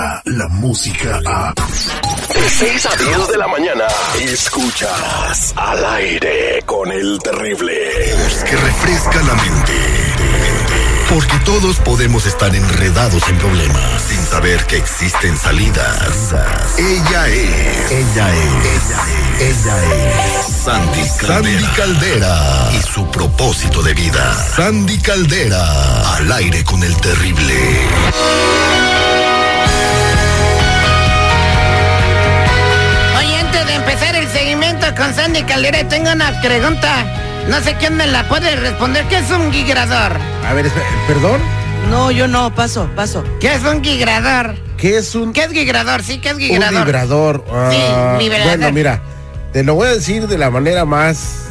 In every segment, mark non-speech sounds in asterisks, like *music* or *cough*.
llega la música a... De 6 a 10 de la mañana, escuchas al aire con el terrible. Que refresca la mente. Porque todos podemos estar enredados en problemas sin saber que existen salidas. Ella es. Ella es. Ella es. Sandy Caldera. Sandy Caldera. Y su propósito de vida. Sandy Caldera. Al aire con el terrible. Empezar el seguimiento con Sandy Caldera, tengo una pregunta. No sé quién me la puede responder. ¿Qué es un gigrador? A ver, espera, ¿perdón? No, yo no, paso, paso. ¿Qué es un gigrador? ¿Qué es un, ¿Qué es gigrador? Sí, ¿qué es un gigrador? vibrador? Ah, Sí, vibrador. Bueno, mira, te lo voy a decir de la manera más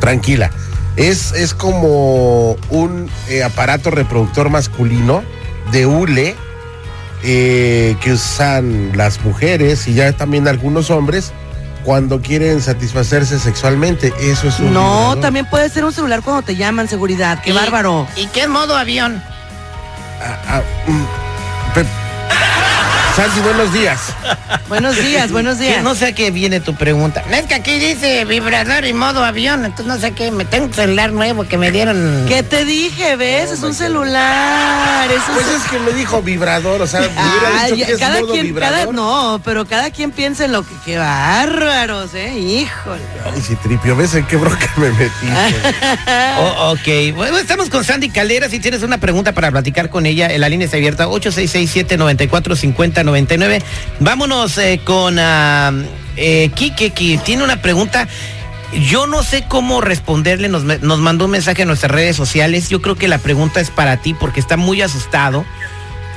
tranquila. Es, es como un eh, aparato reproductor masculino de hule eh, que usan las mujeres y ya también algunos hombres cuando quieren satisfacerse sexualmente. Eso es un No, vibrador. también puede ser un celular cuando te llaman, seguridad. ¡Qué ¿Y- bárbaro! ¿Y qué modo avión? Ah, ah, mm, Sandy, buenos días. Buenos días, buenos días. No sé a qué viene tu pregunta. Es que aquí dice vibrador y modo avión, entonces no sé qué. Me tengo un celular nuevo que me dieron. ¿Qué te dije, ves? es un celular. Es un Pues ce- es que me dijo vibrador, o sea, me hubiera dicho que es cada modo quien, vibrador. cada, no, pero cada quien piensa en lo que, qué bárbaros, eh, híjole. Ay, si tripio, ¿ves en qué bronca me metí? *laughs* Oh, ok, bueno, estamos con Sandy Caldera. Si tienes una pregunta para platicar con ella, la línea está abierta 866-794-5099. Vámonos eh, con ah, eh, Quique, que tiene una pregunta. Yo no sé cómo responderle, nos, nos mandó un mensaje a nuestras redes sociales. Yo creo que la pregunta es para ti porque está muy asustado,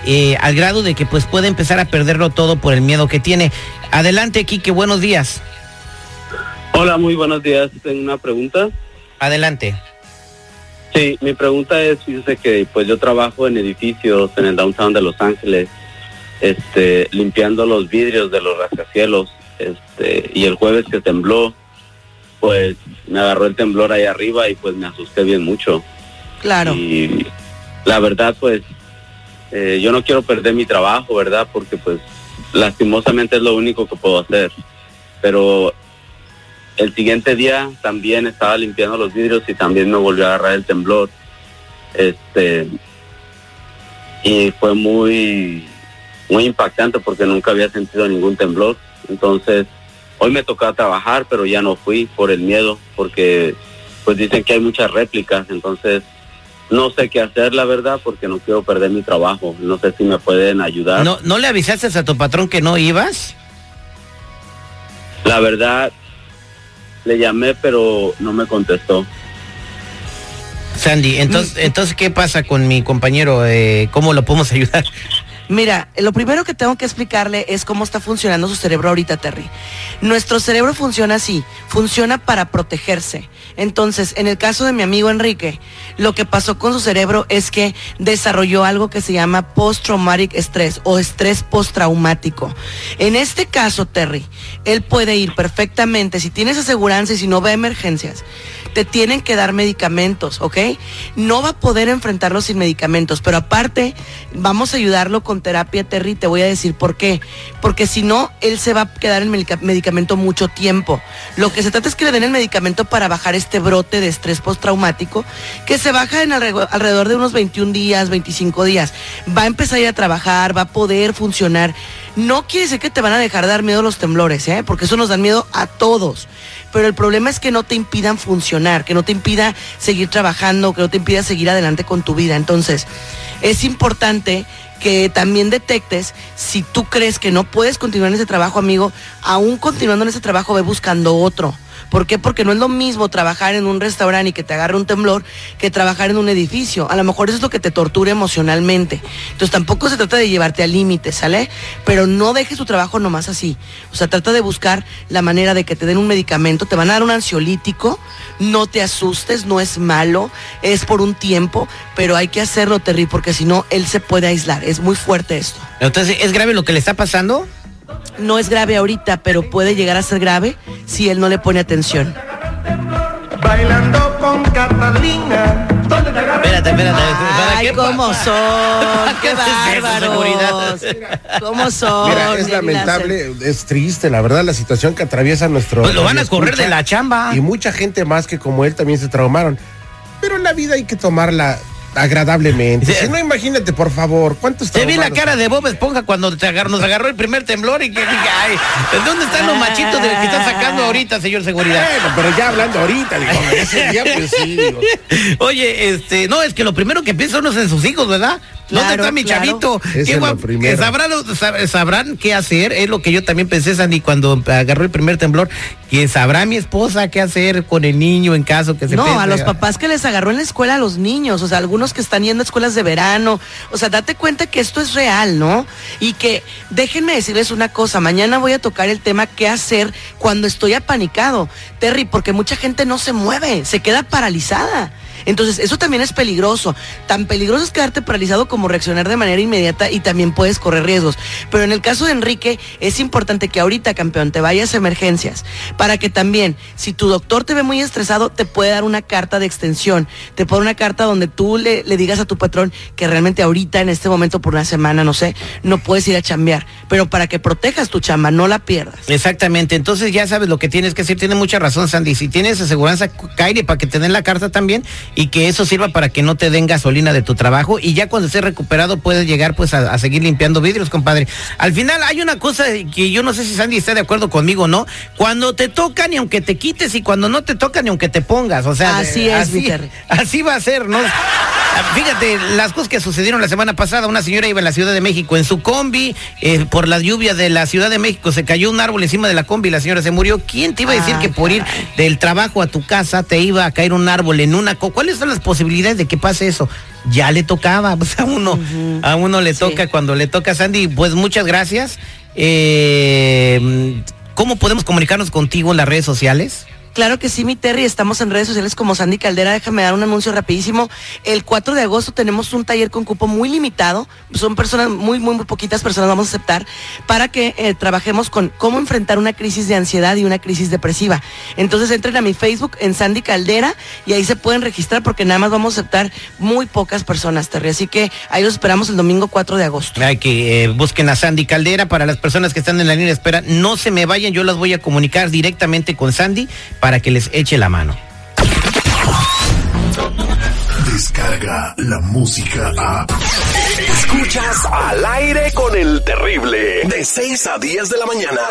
eh, al grado de que pues puede empezar a perderlo todo por el miedo que tiene. Adelante, Quique, buenos días. Hola, muy buenos días. Tengo una pregunta. Adelante. Sí, mi pregunta es, fíjese que pues yo trabajo en edificios en el downtown de Los Ángeles, este, limpiando los vidrios de los rascacielos, este, y el jueves que tembló, pues me agarró el temblor ahí arriba y pues me asusté bien mucho. Claro. Y la verdad, pues, eh, yo no quiero perder mi trabajo, ¿verdad? Porque pues lastimosamente es lo único que puedo hacer. Pero el siguiente día también estaba limpiando los vidrios y también me volvió a agarrar el temblor. Este y fue muy muy impactante porque nunca había sentido ningún temblor. Entonces, hoy me tocaba trabajar, pero ya no fui por el miedo porque pues dicen que hay muchas réplicas, entonces no sé qué hacer, la verdad, porque no quiero perder mi trabajo. No sé si me pueden ayudar. ¿No, ¿No le avisaste a tu patrón que no ibas? La verdad, le llamé, pero no me contestó. Sandy, entonces, entonces ¿qué pasa con mi compañero? Eh, ¿Cómo lo podemos *laughs* ayudar? Mira, lo primero que tengo que explicarle es cómo está funcionando su cerebro ahorita, Terry. Nuestro cerebro funciona así, funciona para protegerse. Entonces, en el caso de mi amigo Enrique, lo que pasó con su cerebro es que desarrolló algo que se llama post-traumatic stress o estrés postraumático. En este caso, Terry, él puede ir perfectamente, si tienes aseguranza y si no a emergencias, te tienen que dar medicamentos, ¿ok? No va a poder enfrentarlo sin medicamentos, pero aparte vamos a ayudarlo con terapia, Terry, te voy a decir por qué. Porque si no, él se va a quedar en medica- medicamento mucho tiempo. Lo que se trata es que le den el medicamento para bajar este brote de estrés postraumático, que se baja en alrededor de unos 21 días, 25 días. Va a empezar a ir a trabajar, va a poder funcionar. No quiere decir que te van a dejar de dar miedo los temblores, ¿eh? porque eso nos dan miedo a todos. Pero el problema es que no te impidan funcionar, que no te impida seguir trabajando, que no te impida seguir adelante con tu vida. Entonces, es importante que también detectes si tú crees que no puedes continuar en ese trabajo, amigo, aún continuando en ese trabajo, ve buscando otro. ¿Por qué? Porque no es lo mismo trabajar en un restaurante y que te agarre un temblor que trabajar en un edificio. A lo mejor eso es lo que te tortura emocionalmente. Entonces tampoco se trata de llevarte al límite, ¿sale? Pero no dejes tu trabajo nomás así. O sea, trata de buscar la manera de que te den un medicamento, te van a dar un ansiolítico, no te asustes, no es malo, es por un tiempo, pero hay que hacerlo, Terry, porque si no, él se puede aislar. Es muy fuerte esto. Entonces, ¿es grave lo que le está pasando? No es grave ahorita, pero puede llegar a ser grave si él no le pone atención. Bailando con Catalina, Espérate, espérate. ¿para Ay, qué cómo pasa? son, *laughs* qué ¿Qué haces eso, bárbaros. seguridad? ¿Cómo son? Mira, es lamentable, es triste, la verdad, la situación que atraviesa nuestro. Pues lo van a correr de la chamba. Y mucha gente más que como él también se traumaron. Pero la vida hay que tomarla agradablemente. Sí. Si no, imagínate, por favor, ¿cuántos Te vi la cara de Bob Esponja cuando te nos agarró el primer temblor y que dije, ay, ¿de ¿dónde están los machitos de los que está sacando ahorita, señor seguridad? Bueno, pero ya hablando ahorita, digo, ese día pues sí, digo. *laughs* Oye, este, no, es que lo primero que piensa uno es en sus hijos, ¿verdad? ¿Dónde Claro, está mi claro. chavito? Ese Qué es lo guap- primero. que sabrán, sabrán qué hacer, es lo que yo también pensé, Sandy, cuando agarró el primer temblor, que sabrá mi esposa qué hacer con el niño en caso que se No, pese. a los papás que les agarró en la escuela a los niños, o sea, algunos que están yendo a escuelas de verano, o sea, date cuenta que esto es real, ¿no? Y que déjenme decirles una cosa, mañana voy a tocar el tema qué hacer cuando estoy apanicado, Terry, porque mucha gente no se mueve, se queda paralizada. Entonces, eso también es peligroso. Tan peligroso es quedarte paralizado como reaccionar de manera inmediata y también puedes correr riesgos. Pero en el caso de Enrique, es importante que ahorita, campeón, te vayas a emergencias para que también, si tu doctor te ve muy estresado, te puede dar una carta de extensión. Te puede dar una carta donde tú le, le digas a tu patrón que realmente ahorita, en este momento, por una semana, no sé, no puedes ir a chambear. Pero para que protejas tu chamba, no la pierdas. Exactamente, entonces ya sabes lo que tienes que hacer, tiene mucha razón Sandy, si tienes aseguranza, caire para que te den la carta también y que eso sirva para que no te den gasolina de tu trabajo y ya cuando estés recuperado puedes llegar pues a, a seguir limpiando vidrios, compadre. Al final hay una cosa que yo no sé si Sandy está de acuerdo conmigo o no, cuando te tocan y aunque te quites y cuando no te tocan y aunque te pongas, o sea, Así es, así, así va a ser, ¿no? Fíjate, las cosas que sucedieron la semana pasada, una señora iba en la Ciudad de México en su combi, eh, por la lluvia de la Ciudad de México se cayó un árbol encima de la combi y la señora se murió. ¿Quién te iba a decir Ah, que por ir del trabajo a tu casa te iba a caer un árbol en una... ¿Cuáles son las posibilidades de que pase eso? Ya le tocaba, *laughs* pues a uno, a uno le Sí. toca cuando le toca, Sandy. Pues muchas gracias. Eh, ¿Cómo podemos comunicarnos contigo en las redes sociales? Claro que sí, mi Terry, estamos en redes sociales como Sandy Caldera. Déjame dar un anuncio rapidísimo. El 4 de agosto tenemos un taller con cupo muy limitado. Son personas, muy, muy, muy poquitas personas vamos a aceptar para que eh, trabajemos con cómo enfrentar una crisis de ansiedad y una crisis depresiva. Entonces entren a mi Facebook en Sandy Caldera y ahí se pueden registrar porque nada más vamos a aceptar muy pocas personas, Terry. Así que ahí los esperamos el domingo 4 de agosto. Hay que eh, busquen a Sandy Caldera para las personas que están en la línea de espera. No se me vayan, yo las voy a comunicar directamente con Sandy para que les eche la mano. Descarga la música a. Escuchas al aire con el terrible. De 6 a 10 de la mañana.